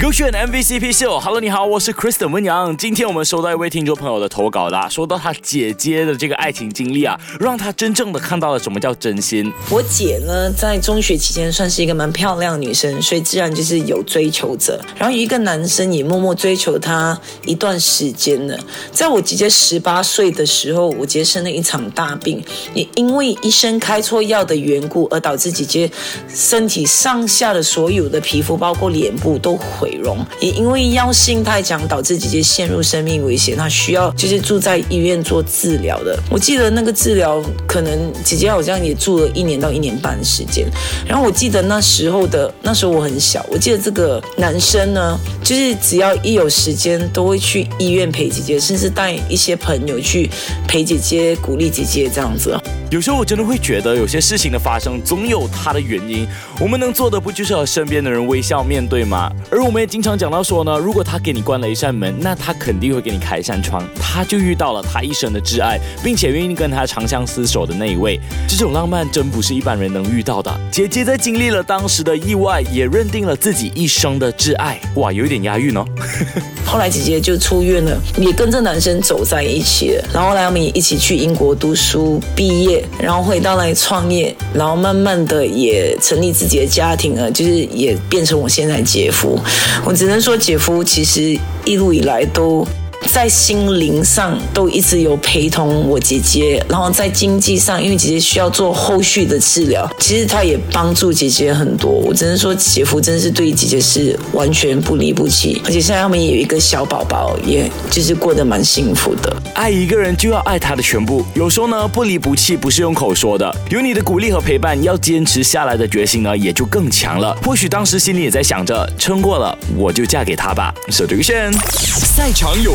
勾选 MVCp Show。Hello，你好，我是 Kristen 文阳。今天我们收到一位听众朋友的投稿啦，说到他姐姐的这个爱情经历啊，让他真正的看到了什么叫真心。我姐呢，在中学期间算是一个蛮漂亮的女生，所以自然就是有追求者。然后有一个男生也默默追求她一段时间了。在我姐姐十八岁的时候，我姐姐生了一场大病，也因为医生开错药的缘故，而导致姐姐身体上下的所有的皮肤，包括脸部都毁容。也因为药性太强，导致姐姐陷入生命危险，她需要就是住在医院做治疗的。我记得那个治疗，可能姐姐好像也住了一年到一年半的时间。然后我记得那时候的那时候我很小，我记得这个男生呢，就是只要一有时间，都会去医院陪姐姐，甚至带一些朋友去陪姐姐、鼓励姐姐这样子。有时候我真的会觉得，有些事情的发生总有它的原因。我们能做的不就是和身边的人微笑面面对吗？而我们也经常讲到说呢，如果他给你关了一扇门，那他肯定会给你开一扇窗。他就遇到了他一生的挚爱，并且愿意跟他长相厮守的那一位。这种浪漫真不是一般人能遇到的。姐姐在经历了当时的意外，也认定了自己一生的挚爱。哇，有一点押韵哦。后来姐姐就出院了，也跟这男生走在一起了。然后后来我们也一起去英国读书，毕业，然后回到那里创业，然后慢慢的也成立自己的家庭了，就是也变成我现现在姐夫。我只能说，姐夫其实一路以来都。在心灵上都一直有陪同我姐姐，然后在经济上，因为姐姐需要做后续的治疗，其实她也帮助姐姐很多。我只能说，姐夫真的是对姐姐是完全不离不弃，而且现在他们也有一个小宝宝，也就是过得蛮幸福的。爱一个人就要爱他的全部，有时候呢，不离不弃不是用口说的，有你的鼓励和陪伴，要坚持下来的决心呢，也就更强了。或许当时心里也在想着，撑过了我就嫁给他吧。手对线，赛场有